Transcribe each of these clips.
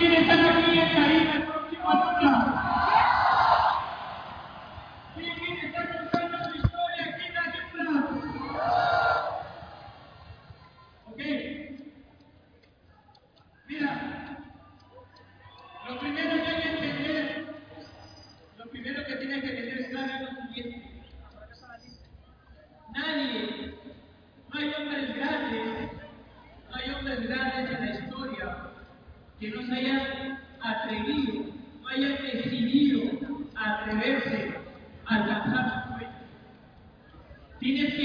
¿Quiénes están aquí en Caribe el próximo año? ¿Quién está contando su historia aquí en la ciudad? Ok. Mira, lo primero que hay que entender, lo primero que tienes que tener claro es lo siguiente. Nadie, no hay hombres grandes, no hay hombres grandes en la historia que no se hayan atrevido, no hayan decidido atreverse a alcanzar su sueño. Tienes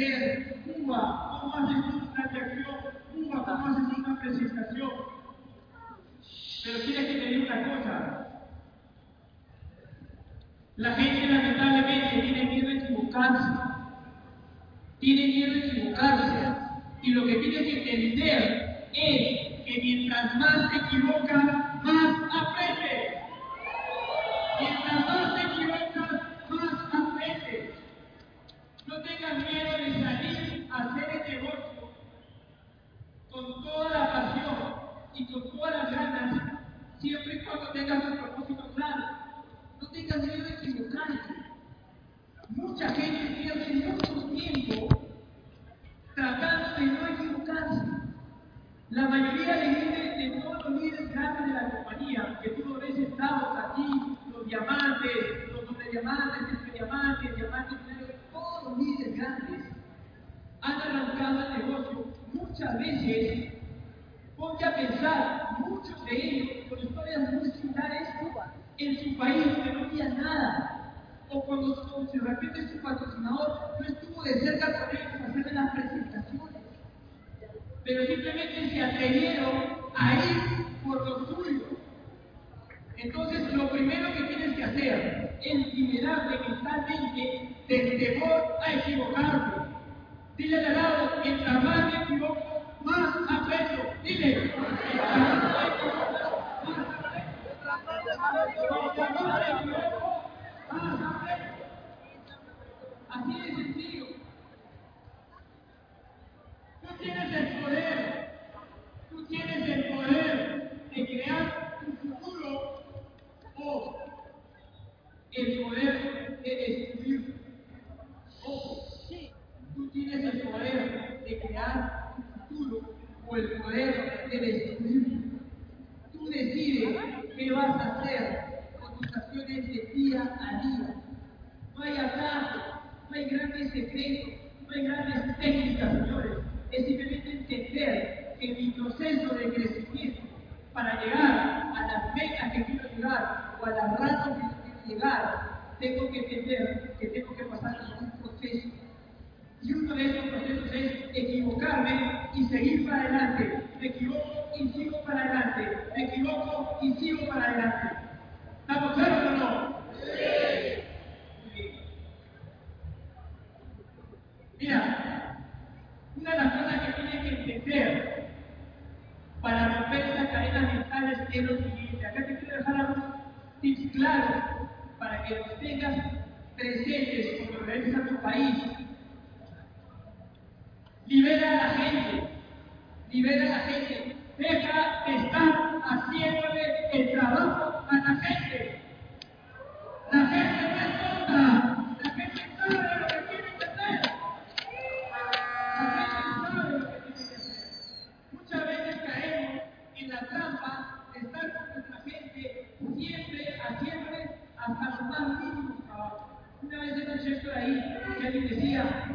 Cuba, cómo haces una reacción, cómo haces una presentación. Pero tienes que tener una cosa. La gente lamentablemente tiene miedo a equivocarse. Tiene miedo a equivocarse. Y lo que tienes que entender es que mientras más te equivocas, A pensar, muchos de ellos con historias muy similares en su país que no había nada. O cuando, de repente su patrocinador no estuvo de cerca con ellos para hacerle las presentaciones pero simplemente se atrevieron a ir por lo suyo. Entonces, lo primero que tienes que hacer es liberarte mentalmente del temor a equivocarte. Dile al lado, mientras más me equivoco, más. Dile, equivoco, más aprendo. Así de sencillo. Tú tienes el poder, tú tienes el poder de crear tu futuro o el poder de destruir. Ojo, tú tienes el poder de crear o el poder de destruir. Tú decides qué vas a hacer con tus acciones de día a día. No hay ataque, no hay grandes secretos, no hay grandes técnicas, señores es simplemente entender que mi proceso de crecimiento para llegar a las metas que quiero llegar o a las ratas que quiero llegar tengo que entender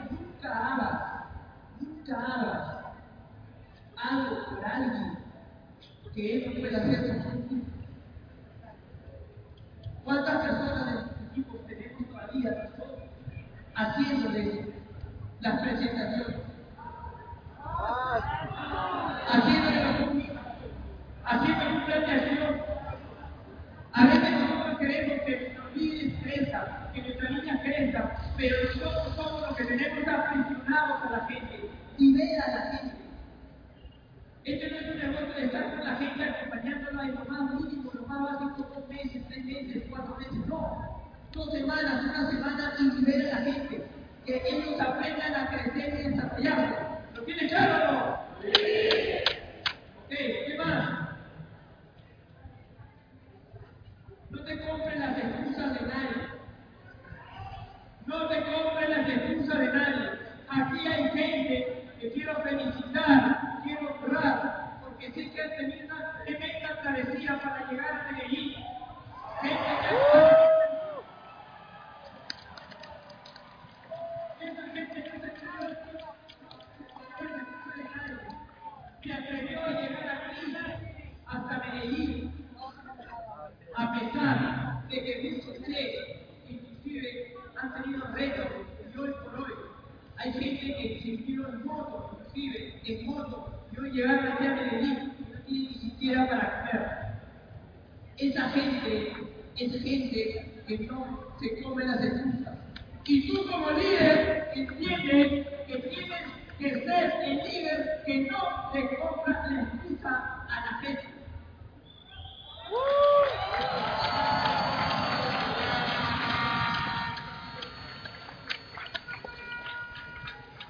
nunca hagas, nunca hagas algo por alguien que él no pueda hacer por ti. ¿Cuántas personas de nuestros equipos tenemos todavía nosotros haciéndoles las presentaciones? Haciéndole la comida, haciéndole un plan de acción. A veces nosotros queremos que nuestros líderes crezcan, que nuestra niña crezca, pero nosotros somos los que tenemos aprisionados a la gente Este no es un negocio de estar con la gente acompañándola en lo más mínimo, lo más básico, dos meses, tres meses, cuatro meses, no. Dos semanas, una semana y libera a la gente. Que ellos aprendan a crecer y desarrollarse. ¿Lo tiene claro o no? Ok, ¿qué más? No te compren las excusas de nadie. No te compren las excusas de nadie. Aquí hay gente quiero felicitar, quiero honrar, porque sé que han tenido tremenda travesía para llegar a Medellín. Gente que esa gente que se cree se atrevió a llegar aquí hasta Medellín, a pesar de que muchos creen, inclusive han tenido retos y hoy por hoy hay gente que se vino en moto, inclusive en moto, y hoy llegaron aquí a Medellín y no tienen ni siquiera para comer. Esa gente es gente que no se come las excusas. Y tú como líder entiendes que tienes que ser el líder que no le compra la excusa a la gente.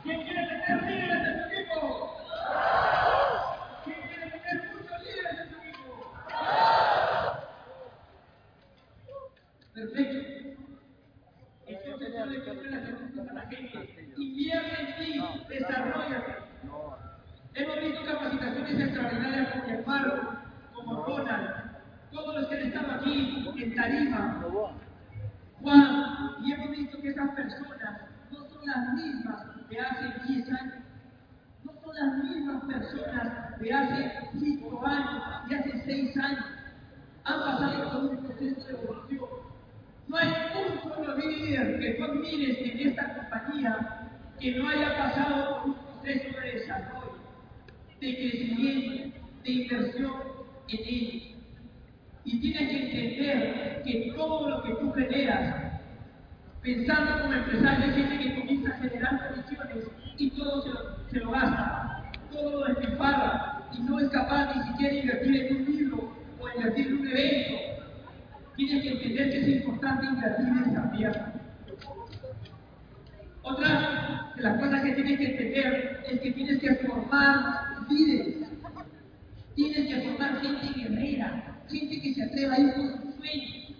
¿Quién quiere tener líderes en su equipo? ¿Quién quiere tener muchos líderes en su equipo? Perfecto. Entonces no le compres las excusas a la gente. Invierte en ti, desarrollate. Hemos visto capacitaciones extraordinarias como Alfaro, como Ronald, todos los que han estado aquí en Tarima, Juan, y hemos visto que esas personas no son las mismas de hace 10 años, no son las mismas personas de hace 5 años, de hace 6 años. Han pasado por un proceso de evolución. No hay un solo líder que tú admires en esta compañía que no haya pasado por un proceso de desarrollo, de crecimiento, de inversión en ellos. Y tienes que entender que todo lo que tú generas, pensando como empresario, hay gente que comienza a generar comisiones y todo se lo gasta, todo lo despilfarra y no es capaz ni siquiera de invertir en un libro o invertir en un evento. Tienes que entender que es importante invertir en también. Otra de las cosas que tienes que entender es que tienes que formar líderes. Tienes que formar gente guerrera, gente que se atreva a ir por sus sueños,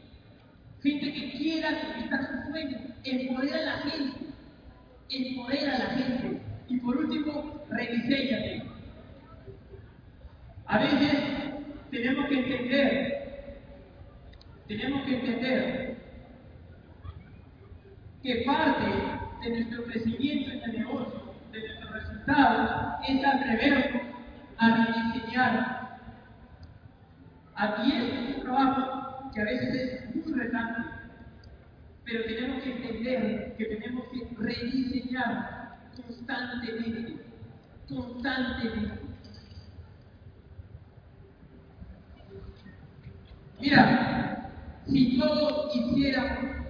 gente que quiera conquistar sus sueños, empodera a la gente, empodera a la gente. Y por último, rediseñate. A veces tenemos que entender, tenemos que entender que parte de nuestro crecimiento en el negocio, de nuestros resultados, es atrevernos a rediseñar. Aquí es un trabajo que a veces es muy retante, Pero tenemos que entender que tenemos que rediseñar constantemente, constantemente. Mira, si todos hiciéramos,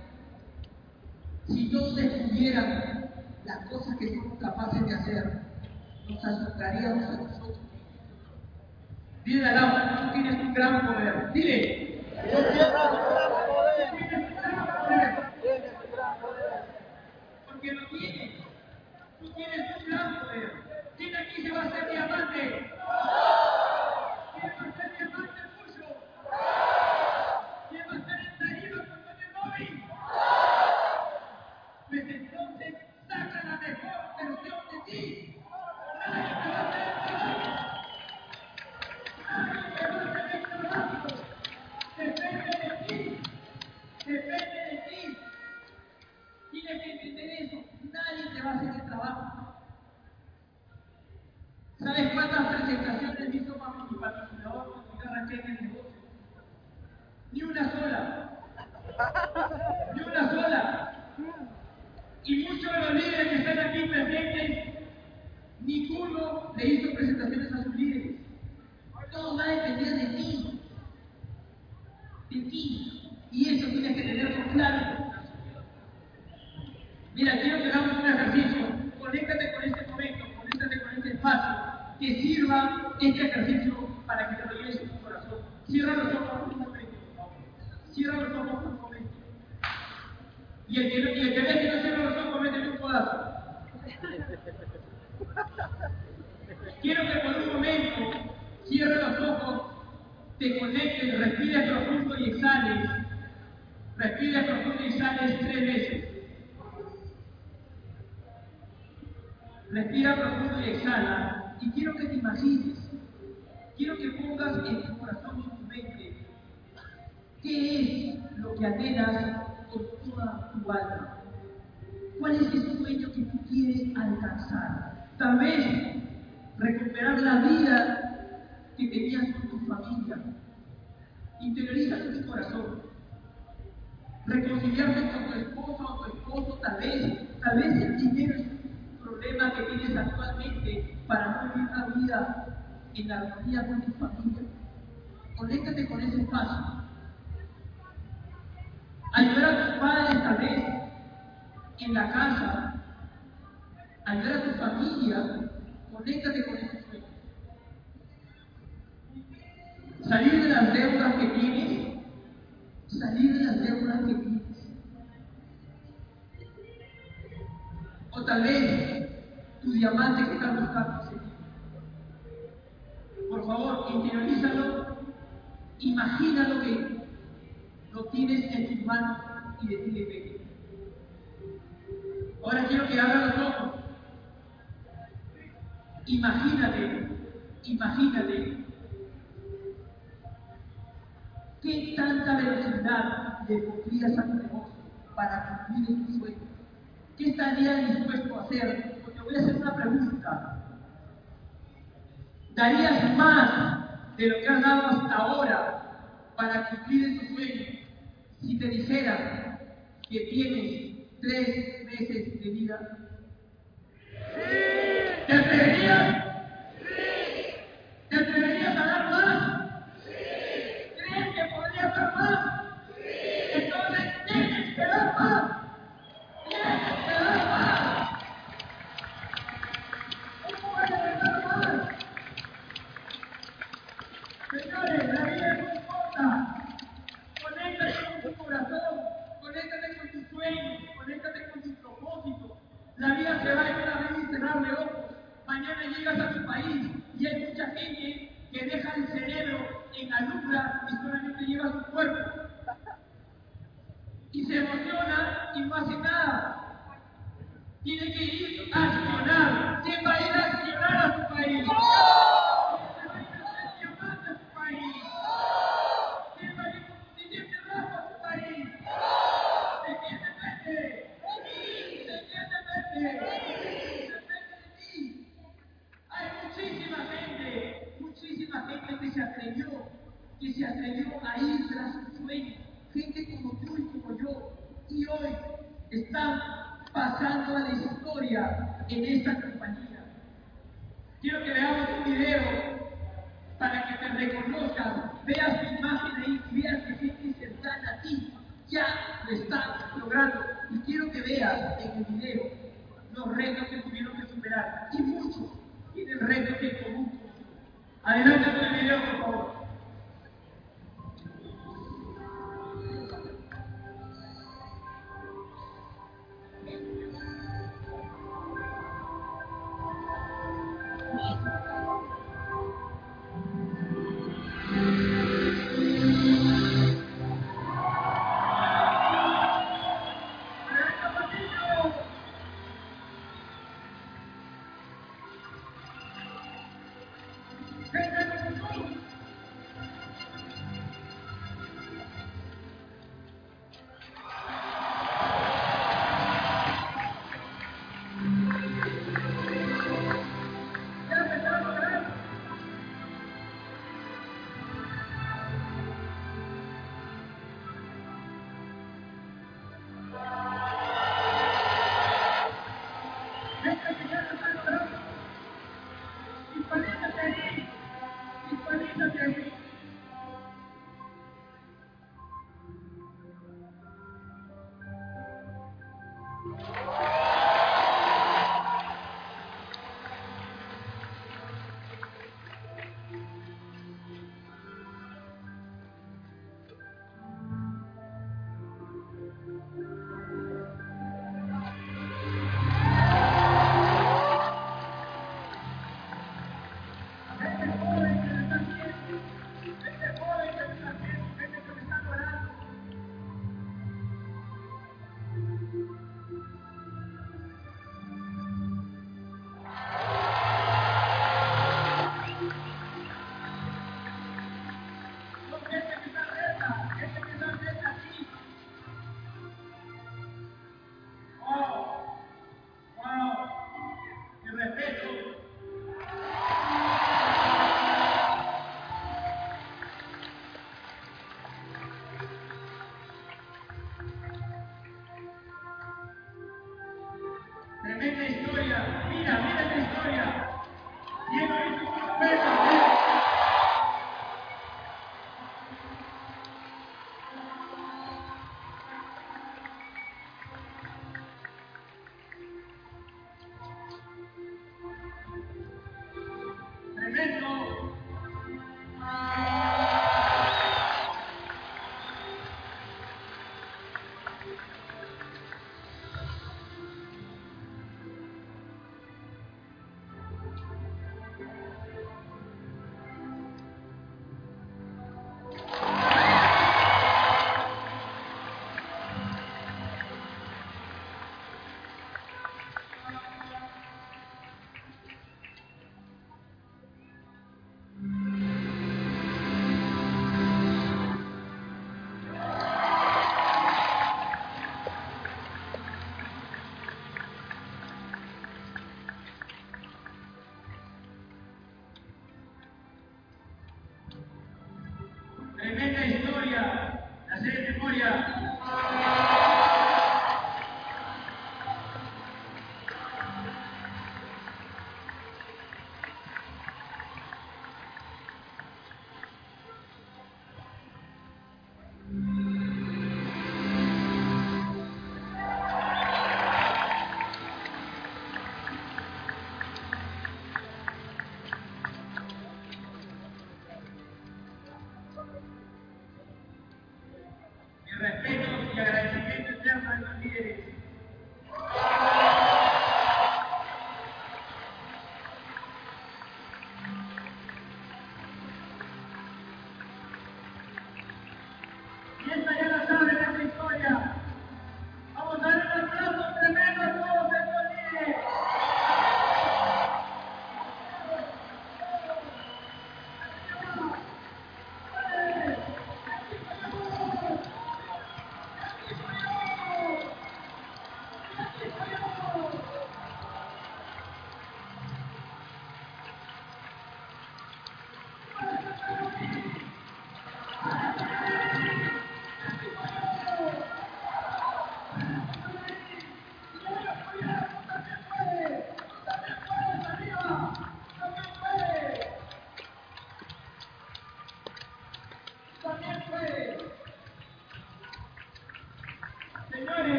si todos descubrieran las cosas que somos capaces de hacer, nos asombraríamos a nosotros. Dile al lado, tú tienes un gran poder. Dile. Tienes un gran poder. Porque lo tienes. Un gran poder. ¿Quién aquí se va a hacer diamante? ¿Quién va a ser diamante tuyo? ¿Quién va a ser el Darío con el móvil? Pues entonces saca la mejor versión de ti. Nadie te va a hacer el trabajo. Nadie te va a hacer el trabajo. Depende de ti. Depende de ti. Tienes que entender eso. Nadie te va a hacer el trabajo. ¿Sabes cuántas presentaciones hizo para mi patrocinador cuando yo arranqué en el negocio? Ni una sola. Ni una sola. Y muchos de los líderes que están aquí presentes, ninguno le hizo presentaciones a sus líderes. Todo va a depender de ti. De ti. Y eso tienes que tenerlo claro. Mira, quiero que hagamos un ejercicio. Conéctate con este momento, conéctate con este espacio. Que sirva este ejercicio para que te lo lleves en tu corazón. Cierra los ojos por un momento, por favor. Cierra los ojos por un momento. Y el que, no- y el que ve que no cierra los ojos, métele un codazo. Quiero que por un momento cierre los ojos, te conectes, respires profundo y exhales. Respires profundo y exhales tres veces. Respira profundo y exhala. Y quiero que te imagines, quiero que pongas en tu corazón y en tu mente qué es lo que anhelas con toda tu alma. ¿Cuál es ese sueño que tú quieres alcanzar? Tal vez recuperar la vida que tenías con tu familia. Interioriza en tu corazón. Reconciliarte con tu esposa o tu esposo, tal vez. Tal vez el dinero es un problema que tienes actualmente para vivir una vida en armonía con tu familia. Conéctate con ese espacio. Ayudar a tus padres tal vez en la casa. Ayudar a tu familia. Conéctate con ese sueño. Salir de las deudas que tienes. Salir de las deudas que tienes. O tal vez tu diamante que estás buscando. Por favor, interiorízalo. Imagínalo que lo tienes en tus manos y decide pedir. Ahora quiero que abra los ojos. Imagínate, imagínate qué tanta velocidad le pondrías a tu negocio para cumplir tu sueño. ¿Qué estarías dispuesto a hacer? Porque voy a hacer una pregunta. ¿Darías más de lo que has dado hasta ahora para cumplir tu sueño? Si te dijera que tienes tres meses de vida. ¿Te atreverías?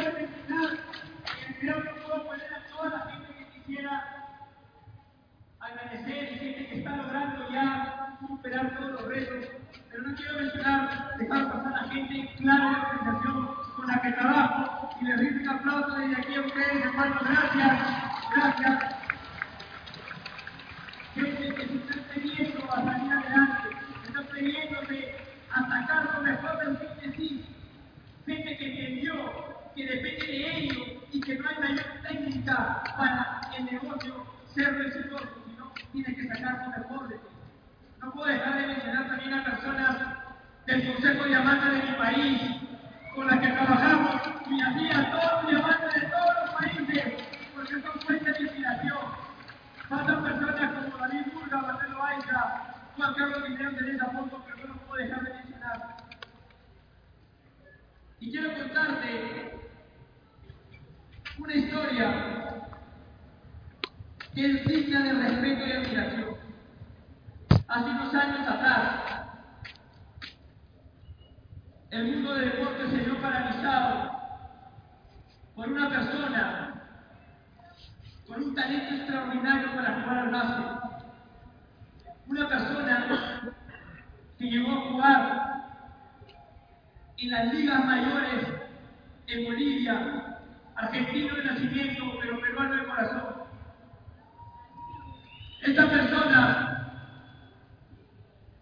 De mencionar que creo que puedo poner a toda la gente que quisiera agradecer y gente que está logrando ya superar todos los retos, pero no quiero mencionar, dejar pasar a gente clave de organización con la que trabajo y les rindo un aplauso desde aquí a ustedes, hermanos, gracias, gracias. Gente que se está teniendo a salir adelante, que está teniéndose a sacar lo mejor de ustedes sí. Gente que entendió que depende de ellos y que no hay mayor técnica para el negocio ser exitoso, sino tiene que sacar lo mejor de. No puedo dejar de mencionar también a personas del Consejo de Diamantes de mi país, con las que trabajamos, y así a todos los diamantes de todos los países, porque son fuentes de inspiración. Faltan personas como David Burga, Marcelo Aiza, Juan Carlos Guillermo de esa foto, pero no puedo dejar de mencionar. Y quiero contarte una historia que es digna de respeto y admiración. Hace unos años atrás, el mundo del deporte se vio paralizado por una persona con un talento extraordinario para jugar al básquet. Una persona que llegó a jugar en las ligas mayores en Bolivia, argentino de nacimiento, pero peruano de corazón. Esta persona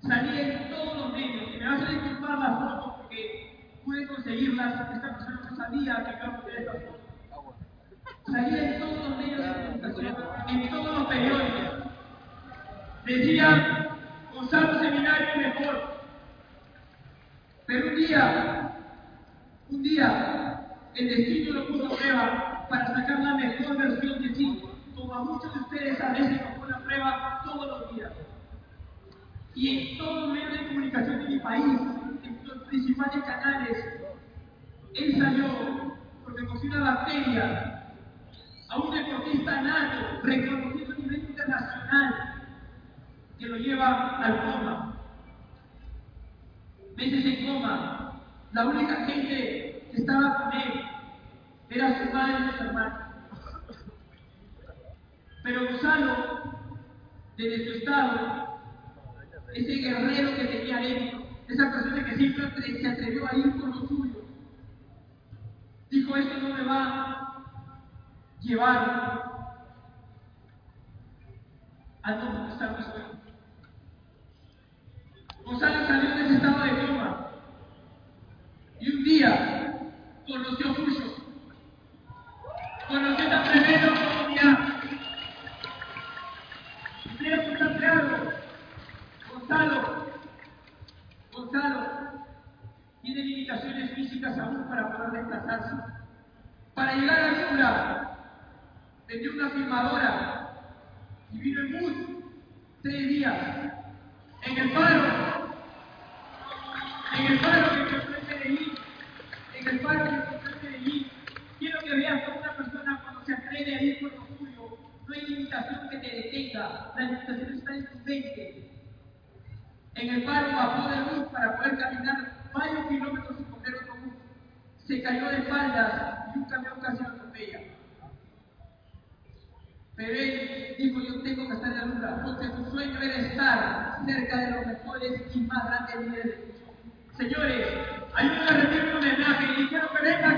salía en todos los medios, me vas a disculpar las fotos porque pude conseguirlas, esta persona no sabía que iba a poner esta foto. Salía en todos los medios de comunicación, en todos los periódicos. Decía, Gonzalo Seminario mejor. Pero un día, un día, el destino lo puso a prueba para sacar la mejor versión de sí, como a muchos de ustedes a veces nos pone a prueba todos los días. Y en todos los medios de comunicación de mi país, en los principales canales, él salió porque conoció una bacteria a un deportista nato, reconocido a nivel internacional, que lo lleva al coma. Meses en coma. La única gente que estaba con él era su madre y sus hermanos. Pero Gonzalo, desde su estado, ese guerrero que tenía dentro, esa persona que siempre se atrevió a ir por lo suyo, dijo, esto no me va a llevar a no conquistar sueño. Gonzalo salió de ese estado de coma y un día conoció a conoció esta tremenda oportunidad. Y quiero estar claro, Gonzalo, Gonzalo tiene limitaciones físicas aún para poder desplazarse. Para llegar a la altura, vendió una firmadora y vino en bus tres días en el paro, en el paro que encontré en Medellín, en el paro que encontré en Medellín. Quiero que veas cómo una persona cuando se atreve a ir por lo suyo, no hay limitación que te detenga, la limitación está en tu mente. En el paro bajó de bus para poder caminar varios kilómetros sin coger otro bus. Se cayó de espaldas y un camión casi lo atropella. Pero él dijo, yo tengo que estar en la luna, porque su sueño era estar cerca de los mejores y más grandes líderes del mundo. Señores, ayúdenme a rendir un homenaje y quiero que venga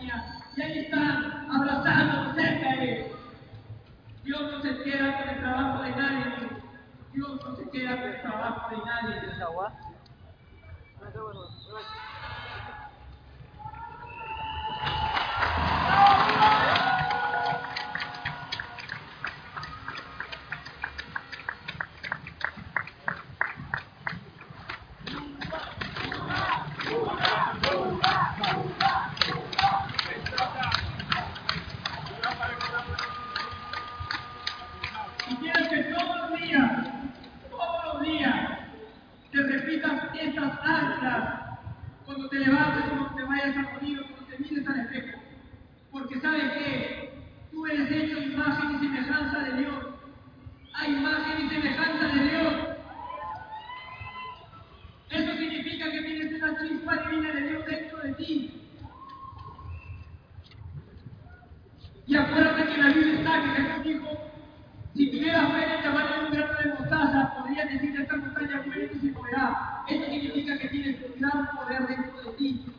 Y ahí están, abrazando cerca de él. Dios no se queda con el trabajo de nadie. Dios no se queda con el trabajo de nadie.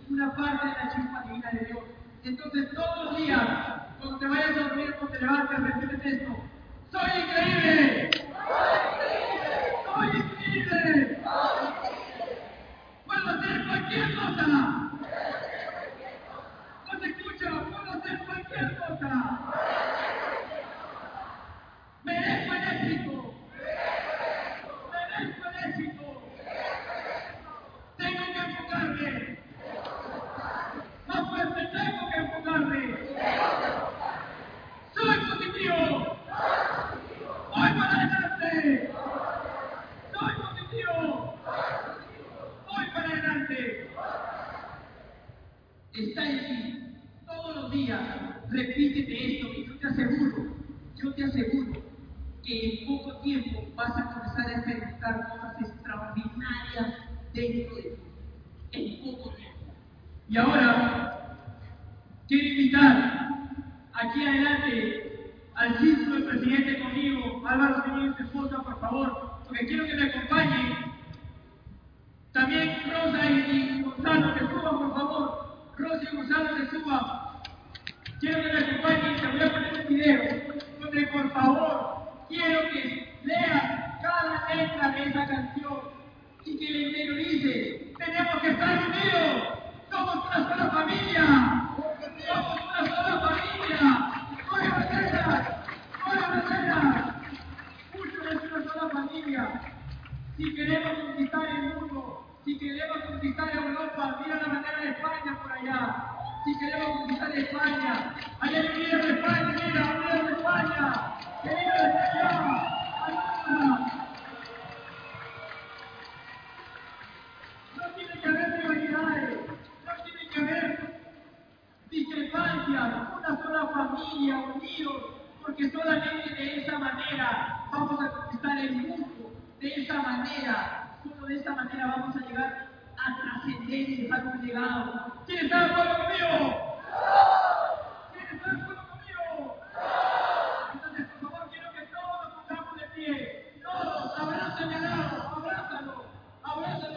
una parte de la chispa divina de Dios. Entonces todos los días, cuando te vayas a dormir, cuando te levantes, repites esto. cruzado de Cuba. Quiero que me acompañen y te voy a poner un video. Lado, abrázalo, abrázalo